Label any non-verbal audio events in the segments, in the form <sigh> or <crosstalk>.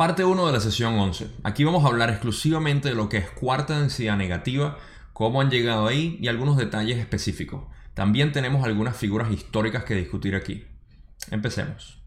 Parte 1 de la sesión 11. Aquí vamos a hablar exclusivamente de lo que es cuarta densidad negativa, cómo han llegado ahí y algunos detalles específicos. También tenemos algunas figuras históricas que discutir aquí. Empecemos.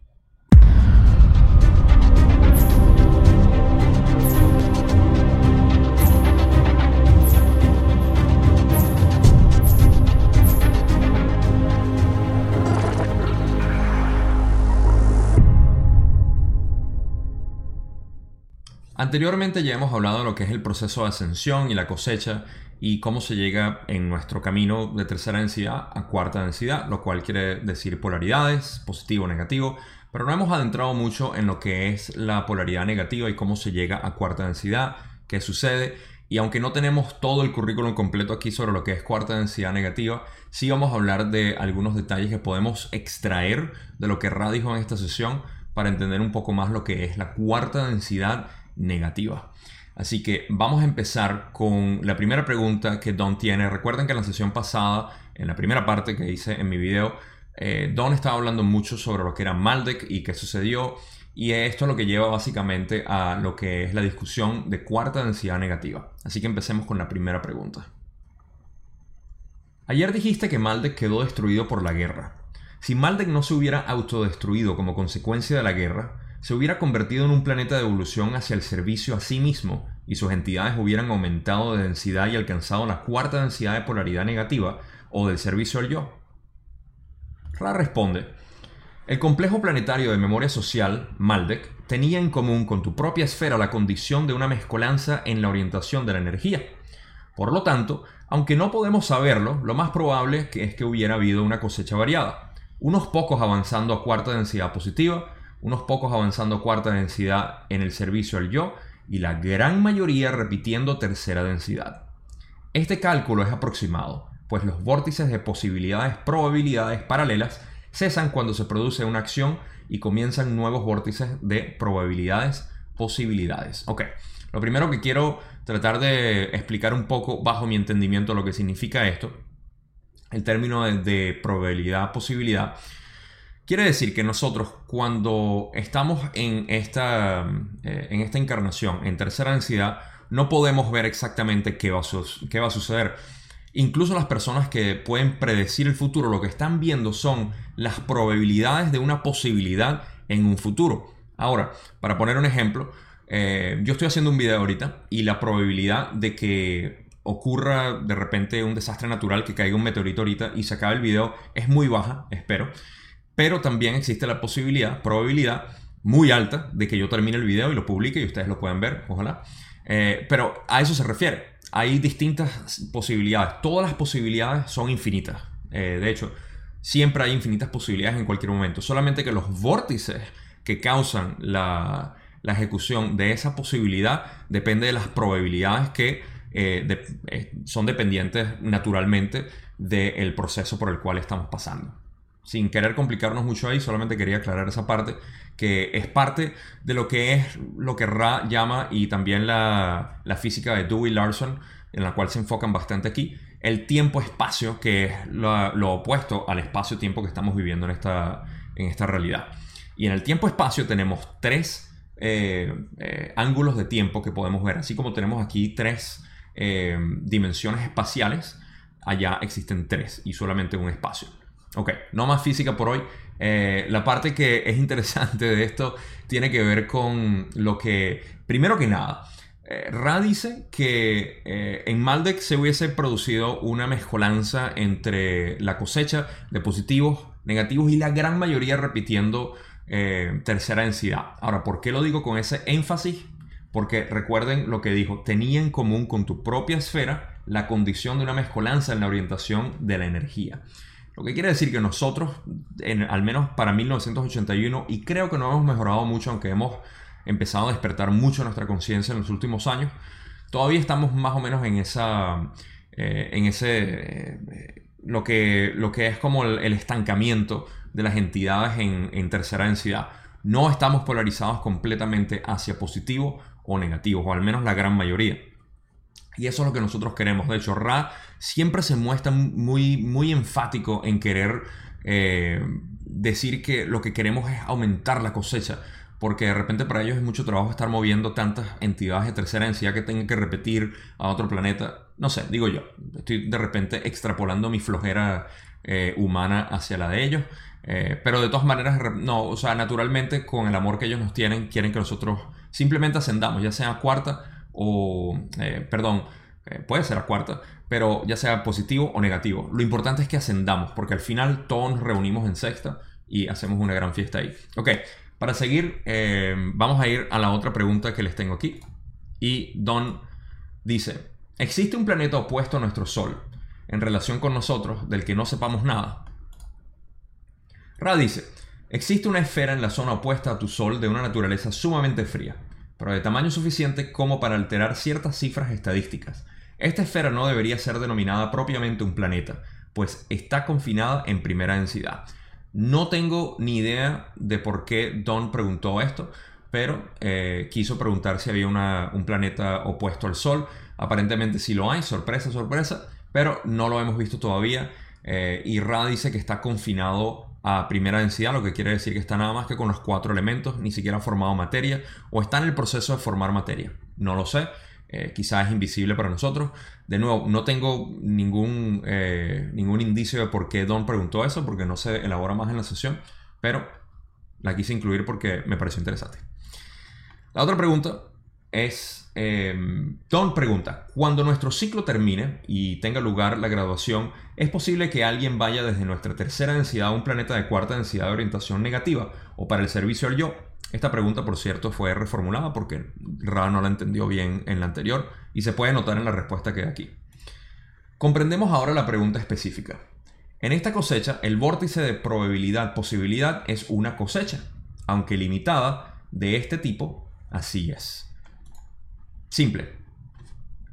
Anteriormente ya hemos hablado de lo que es el proceso de ascensión y la cosecha y cómo se llega en nuestro camino de tercera densidad a cuarta densidad, lo cual quiere decir polaridades, positivo o negativo, pero no hemos adentrado mucho en lo que es la polaridad negativa y cómo se llega a cuarta densidad, qué sucede. Y aunque no tenemos todo el currículum completo aquí sobre lo que es cuarta densidad negativa, sí vamos a hablar de algunos detalles que podemos extraer de lo que Ra dijo en esta sesión para entender un poco más lo que es la cuarta densidad negativa. Así que vamos a empezar con la primera pregunta que Don tiene. Recuerden que en la sesión pasada, en la primera parte que hice en mi video, eh, Don estaba hablando mucho sobre lo que era Maldek y qué sucedió. Y esto es lo que lleva básicamente a lo que es la discusión de cuarta densidad negativa. Así que empecemos con la primera pregunta. Ayer dijiste que Maldek quedó destruido por la guerra. Si Maldek no se hubiera autodestruido como consecuencia de la guerra, se hubiera convertido en un planeta de evolución hacia el servicio a sí mismo y sus entidades hubieran aumentado de densidad y alcanzado la cuarta densidad de polaridad negativa o del servicio al yo? Ra responde, el complejo planetario de memoria social, Maldek, tenía en común con tu propia esfera la condición de una mezcolanza en la orientación de la energía. Por lo tanto, aunque no podemos saberlo, lo más probable es que hubiera habido una cosecha variada, unos pocos avanzando a cuarta densidad positiva, unos pocos avanzando cuarta densidad en el servicio al yo y la gran mayoría repitiendo tercera densidad. Este cálculo es aproximado, pues los vórtices de posibilidades probabilidades paralelas cesan cuando se produce una acción y comienzan nuevos vórtices de probabilidades posibilidades. Ok, lo primero que quiero tratar de explicar un poco bajo mi entendimiento lo que significa esto, el término de, de probabilidad posibilidad, Quiere decir que nosotros cuando estamos en esta, eh, en esta encarnación, en tercera densidad, no podemos ver exactamente qué va, a suceder. Incluso las personas que pueden predecir el futuro, lo que están viendo son las probabilidades de una posibilidad en un futuro. Ahora, para poner un ejemplo, eh, yo estoy haciendo un video ahorita y la probabilidad de que ocurra de repente un desastre natural, que caiga un meteorito ahorita y se acabe el video es muy baja, espero. Pero también existe la posibilidad, probabilidad muy alta de que yo termine el video y lo publique y ustedes lo puedan ver, ojalá. Eh, pero a eso se refiere. Hay distintas posibilidades. Todas las posibilidades son infinitas. Eh, de hecho, siempre hay infinitas posibilidades en cualquier momento. Solamente que los vórtices que causan la, ejecución de esa posibilidad depende de las probabilidades que eh, son dependientes naturalmente del proceso por el cual estamos pasando sin querer complicarnos mucho ahí, solamente quería aclarar esa parte, que es parte de lo que es lo que Ra llama y también la, física de Dewey Larson, en la cual se enfocan bastante aquí, el tiempo-espacio, que es lo, opuesto al espacio-tiempo que estamos viviendo en esta, en esta realidad. Y en el tiempo-espacio tenemos tres eh, eh, ángulos de tiempo que podemos ver, así como tenemos aquí tres eh, dimensiones espaciales, allá existen tres y solamente un espacio. Ok, no más física por hoy. Eh, la parte que es interesante de esto tiene que ver con lo que, primero que nada, eh, Ra dice que eh, en Maldek se hubiese producido una mezcolanza entre la cosecha de positivos, negativos y la gran mayoría repitiendo tercera densidad. Ahora, ¿por qué lo digo con ese énfasis? Porque recuerden lo que dijo, tenía en común con tu propia esfera la condición de una mezcolanza en la orientación de la energía. Lo que quiere decir que nosotros, al menos para 1981, y creo que no hemos mejorado mucho, aunque hemos empezado a despertar mucho nuestra conciencia en los últimos años, todavía estamos más o menos en esa, eh, en ese, eh, lo, que, lo que es como el, estancamiento de las entidades en, en, tercera densidad. No estamos polarizados completamente hacia positivo o negativo, o al menos la gran mayoría. Y eso es lo que nosotros queremos. De hecho, Ra siempre se muestra muy, muy enfático en querer eh, decir que lo que queremos es aumentar la cosecha. porque de repente para ellos es mucho trabajo estar moviendo tantas entidades de tercera densidad que tengan que repetir a otro planeta. No sé, digo yo, estoy de repente extrapolando mi flojera eh, humana hacia la de ellos. Eh, pero de todas maneras, no, o sea, naturalmente con el amor que ellos nos tienen, quieren que nosotros simplemente ascendamos, ya sea cuarta o, eh, perdón, puede ser a cuarta, pero ya sea positivo o negativo. Lo importante es que ascendamos, porque al final todos nos reunimos en sexta y hacemos una gran fiesta ahí. Ok, para seguir, vamos a ir a la otra pregunta que les tengo aquí. Y Don dice, ¿existe un planeta opuesto a nuestro Sol? en relación con nosotros del que no sepamos nada? Ra dice, existe una esfera en la zona opuesta a tu Sol de una naturaleza sumamente fría, pero de tamaño suficiente como para alterar ciertas cifras estadísticas. Esta esfera no debería ser denominada propiamente un planeta, pues está confinada en primera densidad. No tengo ni idea de por qué Don preguntó esto, pero eh, quiso preguntar si había un planeta opuesto al Sol. Aparentemente sí lo hay, sorpresa, sorpresa pero no lo hemos visto todavía. Eh, y Ra dice que está confinado a primera densidad, lo que quiere decir que está nada más que con los cuatro elementos, ni siquiera ha formado materia, o está en el proceso de formar materia. No lo sé, eh, quizás es invisible para nosotros. De nuevo, no tengo ningún, eh, ningún indicio de por qué Don preguntó eso, porque no se elabora más en la sesión, pero la quise incluir porque me pareció interesante. La otra pregunta es, eh, Don pregunta, cuando nuestro ciclo termine y tenga lugar la graduación, ¿es posible que alguien vaya desde nuestra tercera densidad a un planeta de cuarta densidad de orientación negativa o para el servicio al yo? Esta pregunta, por cierto, fue reformulada porque Ra no la entendió bien en la anterior y se puede notar en la respuesta que hay aquí. Comprendemos ahora la pregunta específica. En esta cosecha, el vórtice de probabilidad-posibilidad es una cosecha, aunque limitada, de este tipo, así es. Simple.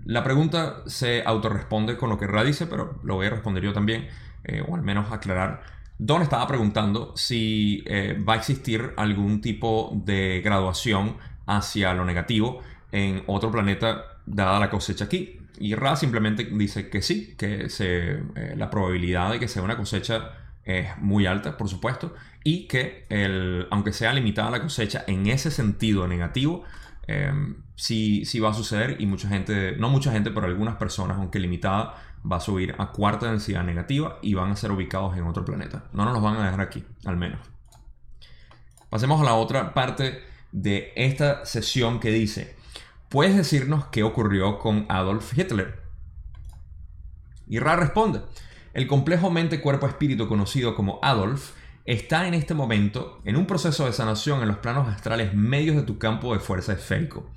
La pregunta se autorresponde con lo que Ra dice, pero lo voy a responder yo también, eh, o al menos aclarar. Don estaba preguntando si eh, va a existir algún tipo de graduación hacia lo negativo en otro planeta dada la cosecha aquí. Y Ra simplemente dice que sí, que eh, la probabilidad de que sea una cosecha es muy alta, por supuesto, y que el, aunque sea limitada la cosecha en ese sentido negativo, eh, sí, va a suceder y mucha gente, no mucha gente, pero algunas personas, aunque limitada, va a subir a cuarta densidad negativa y van a ser ubicados en otro planeta. No nos los van a dejar aquí, al menos. Pasemos a la otra parte de esta sesión que dice, ¿puedes decirnos qué ocurrió con Adolf Hitler? Y Ra responde, el complejo mente-cuerpo-espíritu conocido como Adolf está en este momento en un proceso de sanación en los planos astrales medios de tu campo de fuerza esférico.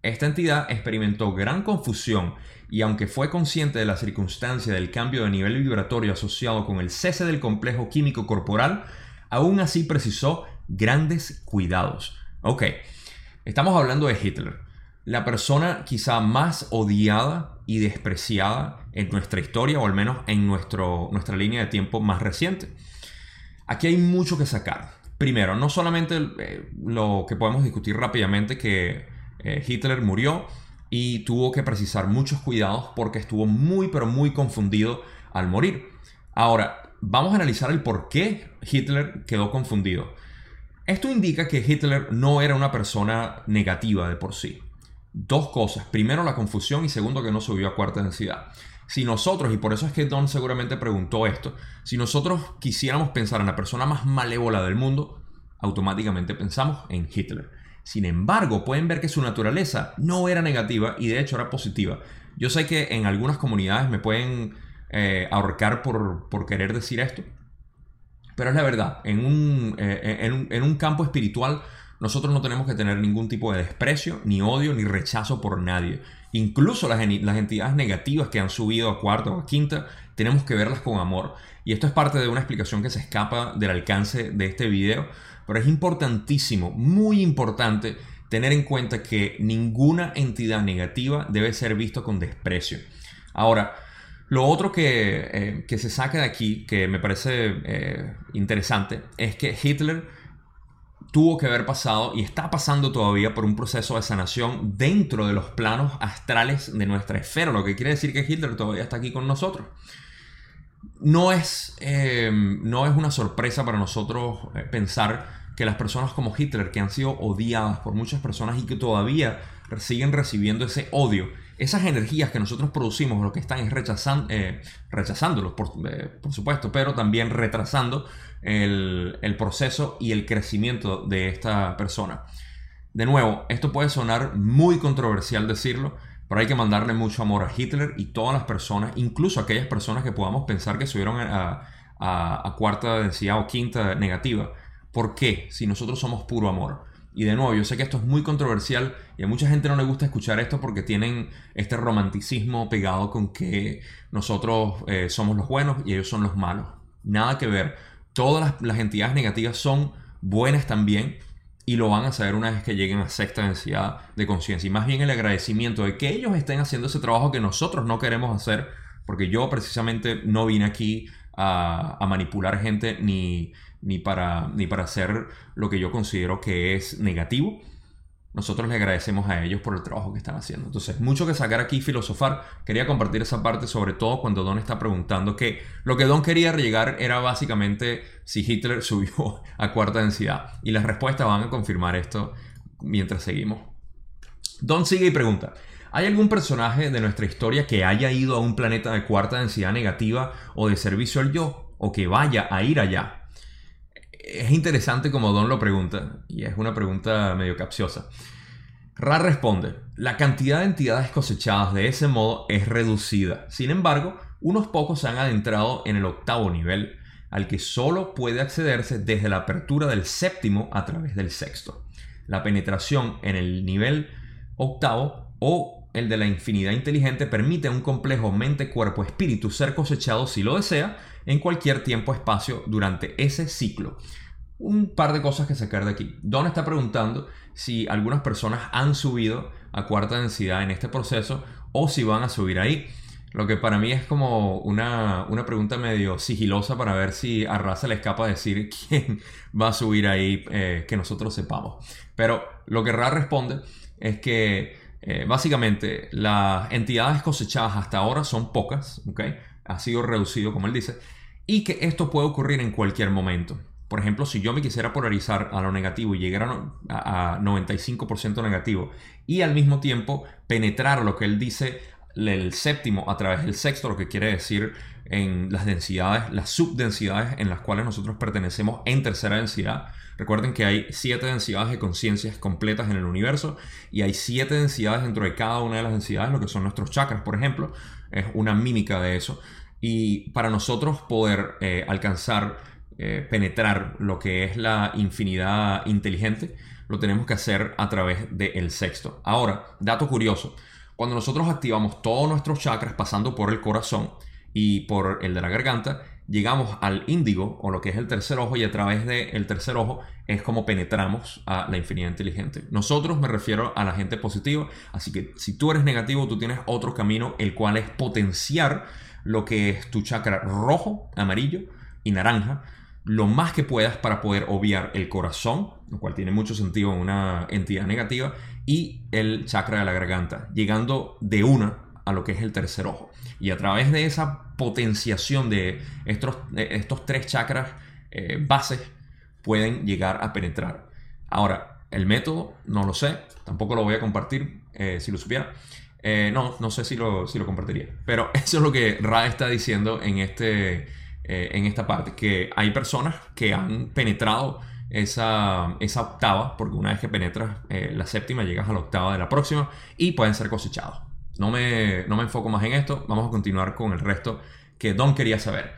Esta entidad experimentó gran confusión y aunque fue consciente de la circunstancia del cambio de nivel vibratorio asociado con el cese del complejo químico corporal, aún así precisó grandes cuidados. Ok, estamos hablando de Hitler, la persona quizá más odiada y despreciada en nuestra historia o al menos en nuestro, nuestra línea de tiempo más reciente. Aquí hay mucho que sacar. Primero, no solamente eh, lo que podemos discutir rápidamente, que eh, Hitler murió y tuvo que precisar muchos cuidados porque estuvo muy, pero muy confundido al morir. Ahora, vamos a analizar el por qué Hitler quedó confundido. Esto indica que Hitler no era una persona negativa de por sí. Dos cosas. Primero, la confusión y segundo, que no subió a cuarta densidad. Si nosotros, y por eso es que Don seguramente preguntó esto, si nosotros quisiéramos pensar en la persona más malévola del mundo, automáticamente pensamos en Hitler. Sin embargo, pueden ver que su naturaleza no era negativa y de hecho era positiva. Yo sé que en algunas comunidades me pueden eh, ahorcar por, querer decir esto, pero es la verdad. En un, eh, en un campo espiritual nosotros no tenemos que tener ningún tipo de desprecio, ni odio, ni rechazo por nadie. Incluso las, entidades negativas que han subido a cuarta o a quinta, tenemos que verlas con amor. Y esto es parte de una explicación que se escapa del alcance de este video, pero es importantísimo, muy importante, tener en cuenta que ninguna entidad negativa debe ser visto con desprecio. Ahora, lo otro que, eh, se saca de aquí, que me parece eh, interesante, es que Hitler tuvo que haber pasado y está pasando todavía por un proceso de sanación dentro de los planos astrales de nuestra esfera, lo que quiere decir que Hitler todavía está aquí con nosotros. No es, eh, no es una sorpresa para nosotros eh, pensar que las personas como Hitler, que han sido odiadas por muchas personas y que todavía siguen recibiendo ese odio, esas energías que nosotros producimos, lo que están es rechazando, eh, rechazándolos, por, por, supuesto, pero también retrasando el, proceso y el crecimiento de esta persona. De nuevo, esto puede sonar muy controversial decirlo, pero hay que mandarle mucho amor a Hitler y todas las personas, incluso aquellas personas que podamos pensar que subieron a, a, cuarta densidad o quinta negativa. ¿Por qué? Si nosotros somos puro amor. Y de nuevo, yo sé que esto es muy controversial y a mucha gente no le gusta escuchar esto porque tienen este romanticismo pegado con que nosotros eh, somos los buenos y ellos son los malos. Nada que ver. Todas las, entidades negativas son buenas también y lo van a saber una vez que lleguen a sexta densidad de conciencia. Y más bien el agradecimiento de que ellos estén haciendo ese trabajo que nosotros no queremos hacer, porque yo precisamente no vine aquí a, a manipular gente ni, ni, para, ni para hacer lo que yo considero que es negativo nosotros le agradecemos a ellos por el trabajo que están haciendo. Entonces, mucho que sacar aquí filosofar. Quería compartir esa parte, sobre todo cuando Don está preguntando que lo que Don quería llegar era básicamente si Hitler <laughs> subió a cuarta densidad. Y las respuestas van a confirmar esto mientras seguimos. Don sigue y pregunta. ¿Hay algún personaje de nuestra historia que haya ido a un planeta de cuarta densidad negativa o de servicio al yo? ¿O que vaya a ir allá? Es interesante como Don lo pregunta, y es una pregunta medio capciosa. Ra responde, la cantidad de entidades cosechadas de ese modo es reducida. Sin embargo, unos pocos se han adentrado en el octavo nivel, al que solo puede accederse desde la apertura del séptimo a través del sexto. La penetración en el nivel octavo o el de la infinidad inteligente permite a un complejo mente-cuerpo-espíritu ser cosechado si lo desea en cualquier tiempo-espacio durante ese ciclo. Un par de cosas que sacar de aquí. Don está preguntando si algunas personas han subido a cuarta densidad en este proceso o si van a subir ahí. Lo que para mí es como una, pregunta medio sigilosa para ver si a Raza le escapa decir <laughs> quién va a subir ahí eh, que nosotros sepamos. Pero lo que Ra responde es que eh, básicamente las entidades cosechadas hasta ahora son pocas, ¿okay? Ha sido reducido como él dice, y que esto puede ocurrir en cualquier momento. Por ejemplo, si yo me quisiera polarizar a lo negativo y llegar a, 95% negativo y al mismo tiempo penetrar lo que él dice el séptimo a través del sexto, lo que quiere decir en las densidades, las subdensidades en las cuales nosotros pertenecemos en tercera densidad. Recuerden que hay siete densidades de conciencias completas en el universo y hay siete densidades dentro de cada una de las densidades, lo que son nuestros chakras, por ejemplo, es una mímica de eso. Y para nosotros poder eh, alcanzar, eh, penetrar lo que es la infinidad inteligente, lo tenemos que hacer a través del sexto. Ahora, dato curioso, cuando nosotros activamos todos nuestros chakras pasando por el corazón y por el de la garganta, llegamos al índigo o lo que es el tercer ojo y a través del tercer ojo es como penetramos a la infinidad inteligente. Nosotros me refiero a la gente positiva, así que si tú eres negativo, tú tienes otro camino, el cual es potenciar lo que es tu chakra rojo, amarillo y naranja, lo más que puedas para poder obviar el corazón, lo cual tiene mucho sentido en una entidad negativa, y el chakra de la garganta, llegando de una a lo que es el tercer ojo. Y a través de esa potenciación de estos, estos tres chakras eh, bases, pueden llegar a penetrar. Ahora, el método, no lo sé, tampoco lo voy a compartir eh, si lo supiera, eh, no, no sé si lo, si lo compartiría. Pero <laughs> eso es lo que Ra está diciendo en, este, en esta parte. Que hay personas que han penetrado esa, esa octava, porque una vez que penetras la séptima, llegas a la octava de la próxima y pueden ser cosechados. No me, no me enfoco más en esto. Vamos a continuar con el resto que Don quería saber.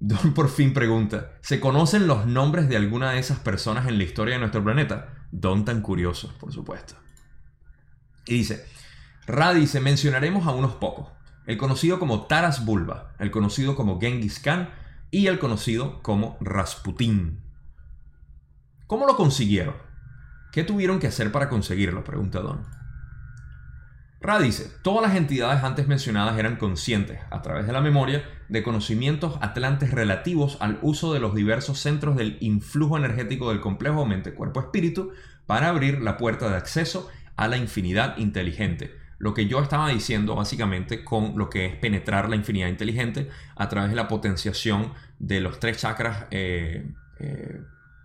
Don por fin pregunta, ¿se conocen los nombres de alguna de esas personas en la historia de nuestro planeta? Don tan curioso, por supuesto. Y dice, Ra dice, mencionaremos a unos pocos. El conocido como Taras Bulba, el conocido como Genghis Khan y el conocido como Rasputín. ¿Cómo lo consiguieron? ¿Qué tuvieron que hacer para conseguirlo? Pregunta Don. Ra dice, todas las entidades antes mencionadas eran conscientes, a través de la memoria, de conocimientos atlantes relativos al uso de los diversos centros del influjo energético del complejo mente-cuerpo-espíritu para abrir la puerta de acceso a la infinidad inteligente, lo que yo estaba diciendo básicamente con lo que es penetrar la infinidad inteligente a través de la potenciación de los tres chakras eh, eh,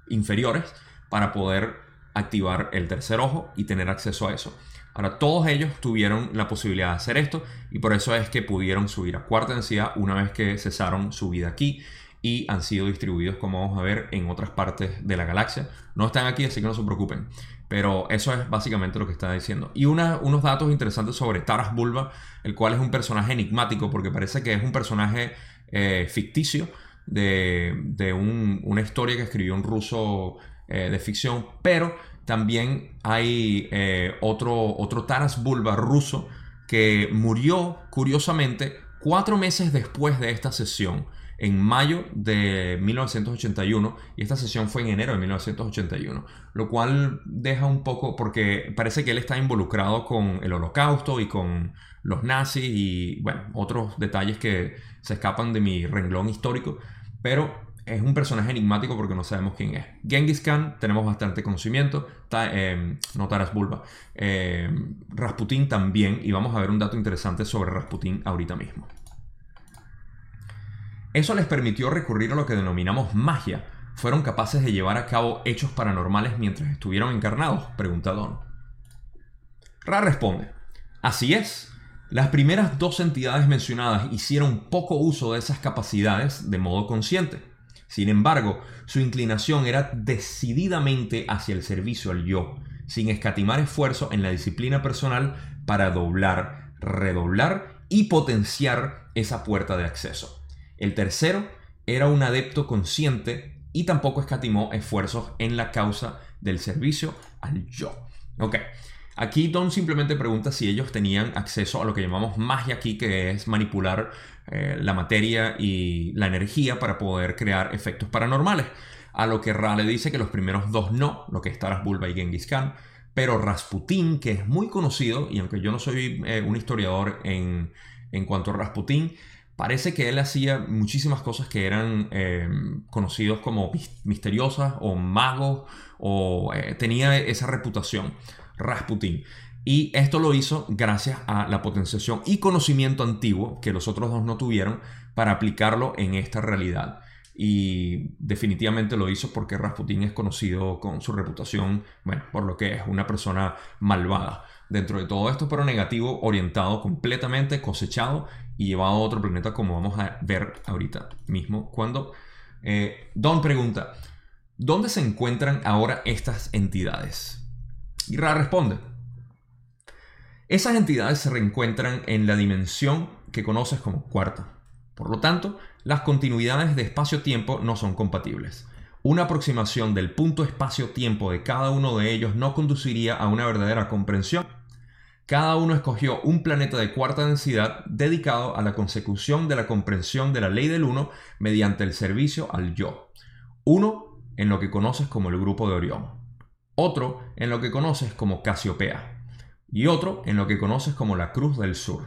inferiores para poder activar el tercer ojo y tener acceso a eso. Ahora, todos ellos tuvieron la posibilidad de hacer esto y por eso es que pudieron subir a cuarta densidad una vez que cesaron su vida aquí y han sido distribuidos, como vamos a ver, en otras partes de la galaxia. No están aquí, así que no se preocupen. Pero eso es básicamente lo que está diciendo. Y unos datos interesantes sobre Taras Bulba, el cual es un personaje enigmático porque parece que es un personaje eh, ficticio de, una historia que escribió un ruso eh, de ficción, pero también hay eh, otro, otro Taras Bulba ruso que murió curiosamente cuatro meses después de esta sesión en mayo de 1981 y esta sesión fue en enero de 1981, lo cual deja un poco porque parece que él está involucrado con el holocausto y con los nazis y bueno, otros detalles que se escapan de mi renglón histórico, pero es un personaje enigmático porque no sabemos quién es. Genghis Khan tenemos bastante conocimiento, eh, no Taras Bulba, eh, Rasputin también y vamos a ver un dato interesante sobre Rasputin ahorita mismo. Eso les permitió recurrir a lo que denominamos magia. ¿Fueron capaces de llevar a cabo hechos paranormales mientras estuvieron encarnados? Pregunta Don. Ra responde, así es. Las primeras dos entidades mencionadas hicieron poco uso de esas capacidades de modo consciente. Sin embargo, su inclinación era decididamente hacia el servicio al yo, sin escatimar esfuerzo en la disciplina personal para doblar, redoblar y potenciar esa puerta de acceso. El tercero era un adepto consciente y tampoco escatimó esfuerzos en la causa del servicio al yo. Ok, aquí Don simplemente pregunta si ellos tenían acceso a lo que llamamos magia aquí, que es manipular eh, la materia y la energía para poder crear efectos paranormales. A lo que Ra le dice que los primeros dos no, lo que es Taras Bulba y Genghis Khan. Pero Rasputin, que es muy conocido, y aunque yo no soy eh, un historiador en, en cuanto a Rasputin, Parece que él hacía muchísimas cosas que eran eh, conocidos como misteriosas o magos o eh, tenía esa reputación, Rasputin. Y esto lo hizo gracias a la potenciación y conocimiento antiguo que los otros dos no tuvieron para aplicarlo en esta realidad. Y definitivamente lo hizo porque Rasputin es conocido con su reputación, bueno, por lo que es una persona malvada dentro de todo esto, pero negativo, orientado completamente, cosechado y llevado a otro planeta como vamos a ver ahorita mismo. Cuando eh, Don pregunta, ¿dónde se encuentran ahora estas entidades? Y Ra responde, esas entidades se reencuentran en la dimensión que conoces como cuarta. Por lo tanto, las continuidades de espacio-tiempo no son compatibles. Una aproximación del punto espacio-tiempo de cada uno de ellos no conduciría a una verdadera comprensión cada uno escogió un planeta de cuarta densidad dedicado a la consecución de la comprensión de la ley del uno mediante el servicio al yo. Uno en lo que conoces como el grupo de Orión, otro en lo que conoces como Casiopea y otro en lo que conoces como la Cruz del Sur.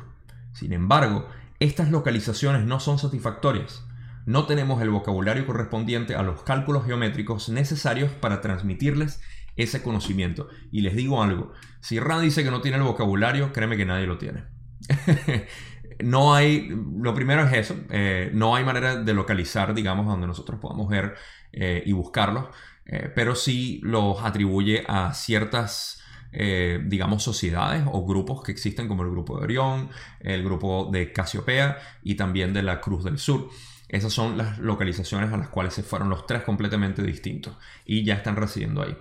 Sin embargo, estas localizaciones no son satisfactorias. No tenemos el vocabulario correspondiente a los cálculos geométricos necesarios para transmitirles ese conocimiento. Y les digo algo, si Ra dice que no tiene el vocabulario, créeme que nadie lo tiene. <laughs> no hay, lo primero es eso, eh, no hay manera de localizar, digamos, donde nosotros podamos ver eh, y buscarlos, eh, pero sí los atribuye a ciertas, digamos, sociedades o grupos que existen como el grupo de Orión, el grupo de Casiopea y también de la Cruz del Sur. Esas son las localizaciones a las cuales se fueron los tres completamente distintos y ya están residiendo ahí.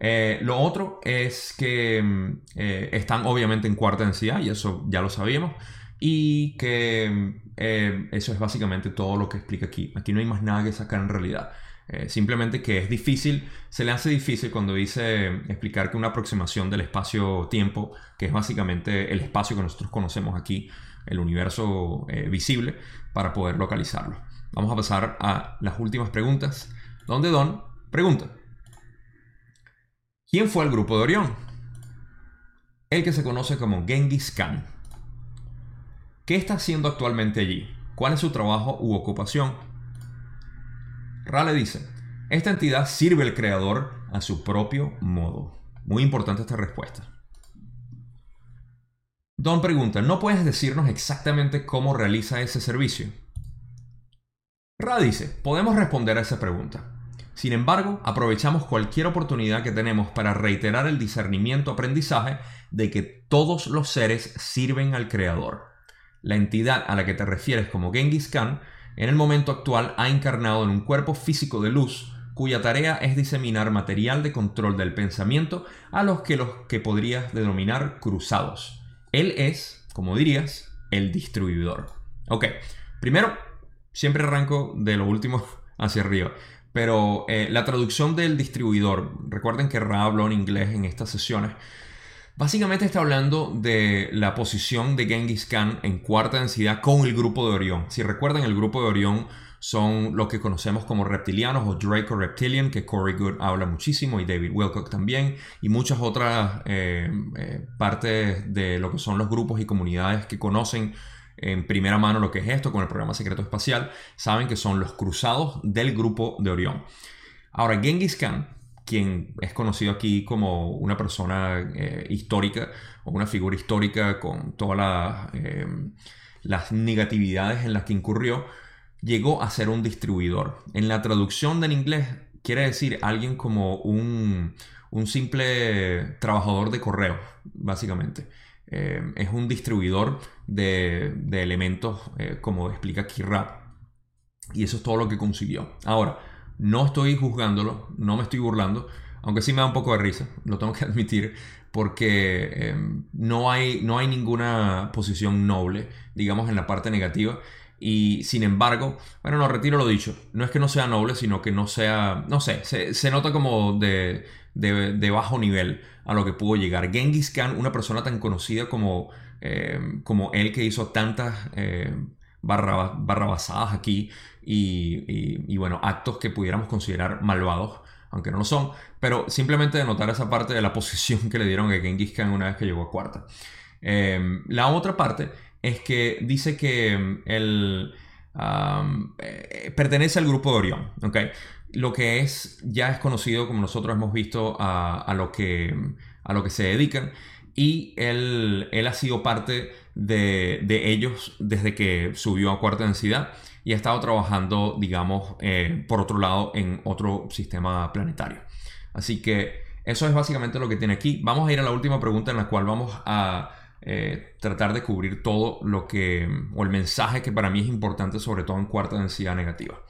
Eh, lo otro es que mm, eh, están obviamente en cuarta densidad y eso ya lo sabíamos. Y que mm, eh, eso es básicamente todo lo que explica aquí. Aquí no hay más nada que sacar en realidad. Simplemente que es difícil, se le hace difícil cuando dice explicar que una aproximación del espacio-tiempo, que es básicamente el espacio que nosotros conocemos aquí, el universo visible, para poder localizarlo. Vamos a pasar a las últimas preguntas, donde Don pregunta. ¿Quién fue el grupo de Orión? El que se conoce como Genghis Khan. ¿Qué está haciendo actualmente allí? ¿Cuál es su trabajo u ocupación? Rale dice, esta entidad sirve al creador a su propio modo. Muy importante esta respuesta. Don pregunta, ¿no puedes decirnos exactamente cómo realiza ese servicio? Ra dice, podemos responder a esa pregunta. Sin embargo, aprovechamos cualquier oportunidad que tenemos para reiterar el discernimiento aprendizaje de que todos los seres sirven al Creador. La entidad a la que te refieres como Genghis Khan en el momento actual ha encarnado en un cuerpo físico de luz cuya tarea es diseminar material de control del pensamiento a los que los que podrías denominar cruzados. Él es, como dirías, el distribuidor. Ok, primero, siempre arranco de lo último <laughs> hacia arriba. Pero eh, la traducción del distribuidor, recuerden que Ra habló en inglés en estas sesiones, básicamente está hablando de la posición de Genghis Khan en cuarta densidad con el grupo de Orión. Si recuerdan, el grupo de Orión son lo que conocemos como reptilianos o Draco Reptilian, que Corey Good habla muchísimo y David Wilcock también, y muchas otras eh, eh, partes de lo que son los grupos y comunidades que conocen en primera mano lo que es esto con el programa secreto espacial, saben que son los cruzados del grupo de Orión. Ahora, Genghis Khan, quien es conocido aquí como una persona eh, histórica o una figura histórica con todas las negatividades en las que incurrió, llegó a ser un distribuidor. En la traducción del inglés quiere decir alguien como un, simple trabajador de correo, básicamente. Eh, es un distribuidor de, elementos, eh, como explica Kirra. Y eso es todo lo que consiguió. Ahora, no estoy juzgándolo, no me estoy burlando, aunque sí me da un poco de risa, lo tengo que <laughs> admitir, porque eh, no, hay, no hay ninguna posición noble, digamos, en la parte negativa. Y sin embargo, bueno, no retiro lo dicho. No es que no sea noble, sino que no sea, no sé, se, nota como de, de, bajo nivel a lo que pudo llegar. Genghis Khan, una persona tan conocida como, eh, como él que hizo tantas eh, barrabasadas aquí y, bueno, actos que pudiéramos considerar malvados, aunque no lo son, pero simplemente de notar esa parte de la posición que le dieron a Genghis Khan una vez que llegó a cuarta. Eh, la otra parte es que dice que mm, él eh, pertenece al grupo de Orión, Lo que es, ya es conocido como nosotros hemos visto a, lo, que, a lo que se dedican y él, él ha sido parte de, ellos desde que subió a cuarta densidad y ha estado trabajando, digamos, eh, por otro lado en otro sistema planetario. Así que eso es básicamente lo que tiene aquí. Vamos a ir a la última pregunta en la cual vamos a eh, tratar de cubrir todo lo que, o el mensaje que para mí es importante, sobre todo en cuarta densidad negativa.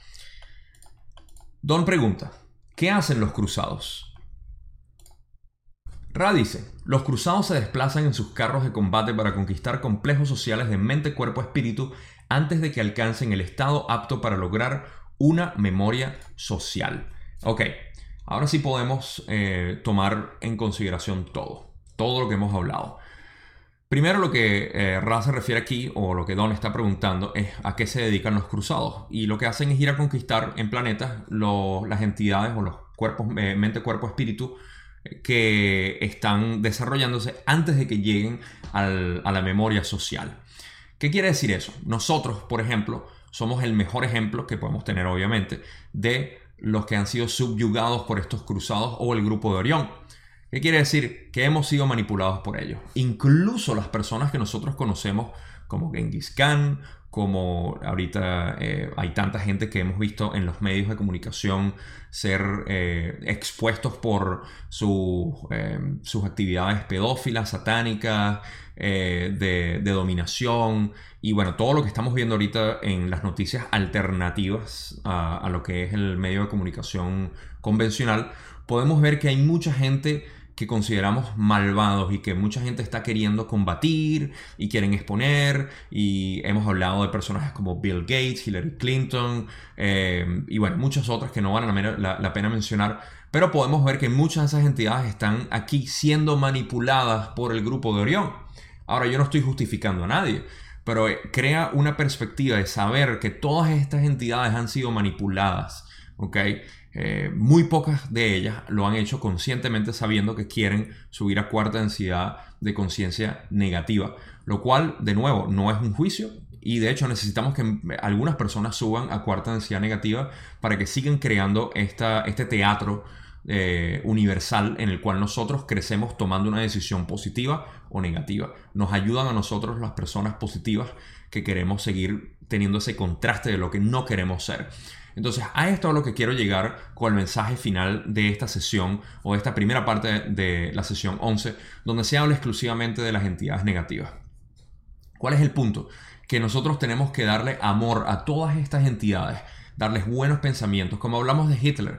Don pregunta, ¿qué hacen los cruzados? Ra dice, los cruzados se desplazan en sus carros de combate para conquistar complejos sociales de mente, cuerpo, espíritu antes de que alcancen el estado apto para lograr una memoria social. Ok, ahora sí podemos eh, tomar en consideración todo, todo lo que hemos hablado. Primero lo que eh, Ra se refiere aquí, o lo que Don está preguntando, es a qué se dedican los cruzados. Y lo que hacen es ir a conquistar en planetas las entidades o los cuerpos, eh, mente, cuerpo, espíritu, que están desarrollándose antes de que lleguen a la memoria social. ¿Qué quiere decir eso? Nosotros, por ejemplo, somos el mejor ejemplo que podemos tener, obviamente, de los que han sido subyugados por estos cruzados o el grupo de Orión. ¿Qué quiere decir? Que hemos sido manipulados por ellos. Incluso las personas que nosotros conocemos como Genghis Khan, como ahorita eh, hay tanta gente que hemos visto en los medios de comunicación ser eh, expuestos por eh, sus actividades pedófilas, satánicas, de, dominación. Y bueno, todo lo que estamos viendo ahorita en las noticias alternativas a lo que es el medio de comunicación convencional, podemos ver que hay mucha gente que consideramos malvados y que mucha gente está queriendo combatir y quieren exponer. Y hemos hablado de personajes como Bill Gates, Hillary Clinton eh, y bueno, muchas otras que no valen la, la, pena mencionar. Pero podemos ver que muchas de esas entidades están aquí siendo manipuladas por el grupo de Orión. Ahora yo no estoy justificando a nadie, pero eh, crea una perspectiva de saber que todas estas entidades han sido manipuladas. ¿ok? Eh, muy pocas de ellas lo han hecho conscientemente sabiendo que quieren subir a cuarta densidad de conciencia negativa, lo cual, de nuevo, no es un juicio. Y de hecho necesitamos que algunas personas suban a cuarta densidad negativa para que sigan creando esta, este teatro eh, universal en el cual nosotros crecemos tomando una decisión positiva o negativa. Nos ayudan a nosotros las personas positivas que queremos seguir teniendo ese contraste de lo que no queremos ser. Entonces, a esto es lo que quiero llegar con el mensaje final de esta sesión o de esta primera parte de la sesión 11, donde se habla exclusivamente de las entidades negativas. ¿Cuál es el punto? Que nosotros tenemos que darle amor a todas estas entidades, darles buenos pensamientos, como hablamos de Hitler.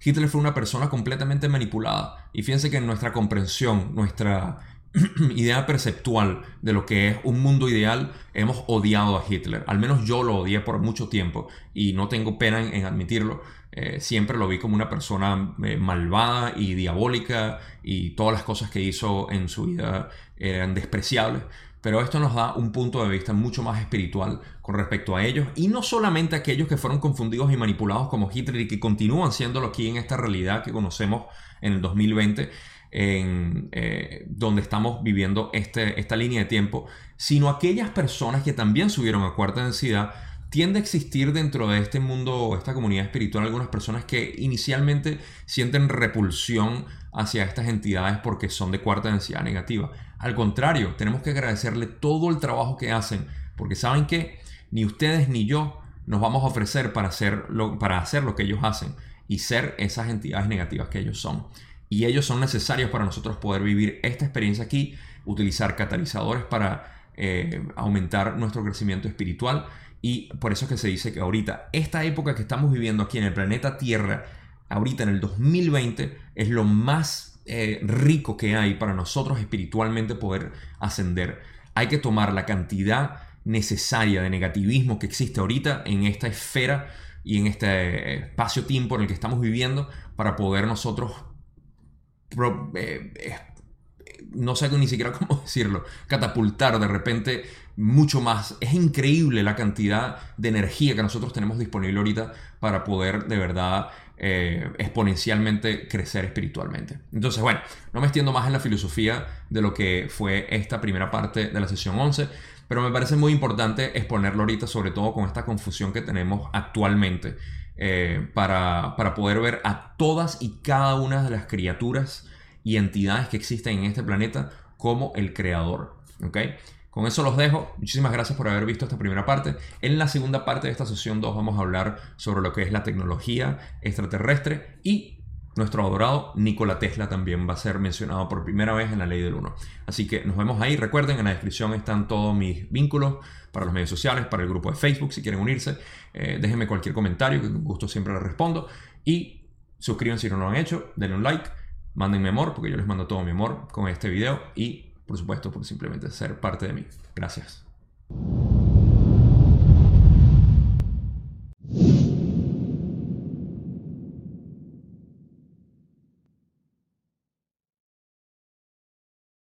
Hitler fue una persona completamente manipulada. Y fíjense que en nuestra comprensión, nuestra <clears throat> idea perceptual de lo que es un mundo ideal, hemos odiado a Hitler. Al menos yo lo odié por mucho tiempo y no tengo pena en, admitirlo. Eh, siempre lo vi como una persona eh, malvada y diabólica y todas las cosas que hizo en su vida eran despreciables. Pero esto nos da un punto de vista mucho más espiritual con respecto a ellos y no solamente a aquellos que fueron confundidos y manipulados como Hitler y que continúan siéndolo aquí en esta realidad que conocemos en el 2020, en, eh, donde estamos viviendo este, esta línea de tiempo, sino aquellas personas que también subieron a cuarta densidad. Tiende a existir dentro de este mundo, esta comunidad espiritual, algunas personas que inicialmente sienten repulsión hacia estas entidades porque son de cuarta densidad negativa. Al contrario, tenemos que agradecerle todo el trabajo que hacen, porque saben que ni ustedes ni yo nos vamos a ofrecer para hacer lo, para hacer lo que ellos hacen y ser esas entidades negativas que ellos son. Y ellos son necesarios para nosotros poder vivir esta experiencia aquí, utilizar catalizadores para eh, aumentar nuestro crecimiento espiritual. Y por eso es que se dice que ahorita, esta época que estamos viviendo aquí en el planeta Tierra, ahorita en el 2020, es lo más eh, rico que hay para nosotros espiritualmente poder ascender. Hay que tomar la cantidad necesaria de negativismo que existe ahorita en esta esfera y en este espacio-tiempo en el que estamos viviendo para poder nosotros, eh, eh, no sé ni siquiera <laughs> cómo decirlo, catapultar de repente mucho más. Es increíble la cantidad de energía que nosotros tenemos disponible ahorita para poder de verdad eh, exponencialmente crecer espiritualmente. Entonces, bueno, no me extiendo más en la filosofía de lo que fue esta primera parte de la sesión 11, pero me parece muy importante exponerlo ahorita, sobre todo con esta confusión que tenemos actualmente, eh, para, para poder ver a todas y cada una de las criaturas y entidades que existen en este planeta como el creador. ¿ok? Con eso los dejo. Muchísimas gracias por haber visto esta primera parte. En la segunda parte de esta sesión 2 vamos a hablar sobre lo que es la tecnología extraterrestre y nuestro adorado Nikola Tesla también va a ser mencionado por primera vez en la ley del 1. Así que nos vemos ahí. Recuerden, en la descripción están todos mis vínculos para los medios sociales, para el grupo de Facebook si quieren unirse. Eh, déjenme cualquier comentario que con gusto siempre les respondo. Y suscríbanse si no lo han hecho. Denle un like. Mándenme amor porque yo les mando todo mi amor con este video. Y por supuesto, por simplemente ser parte de mí. Gracias.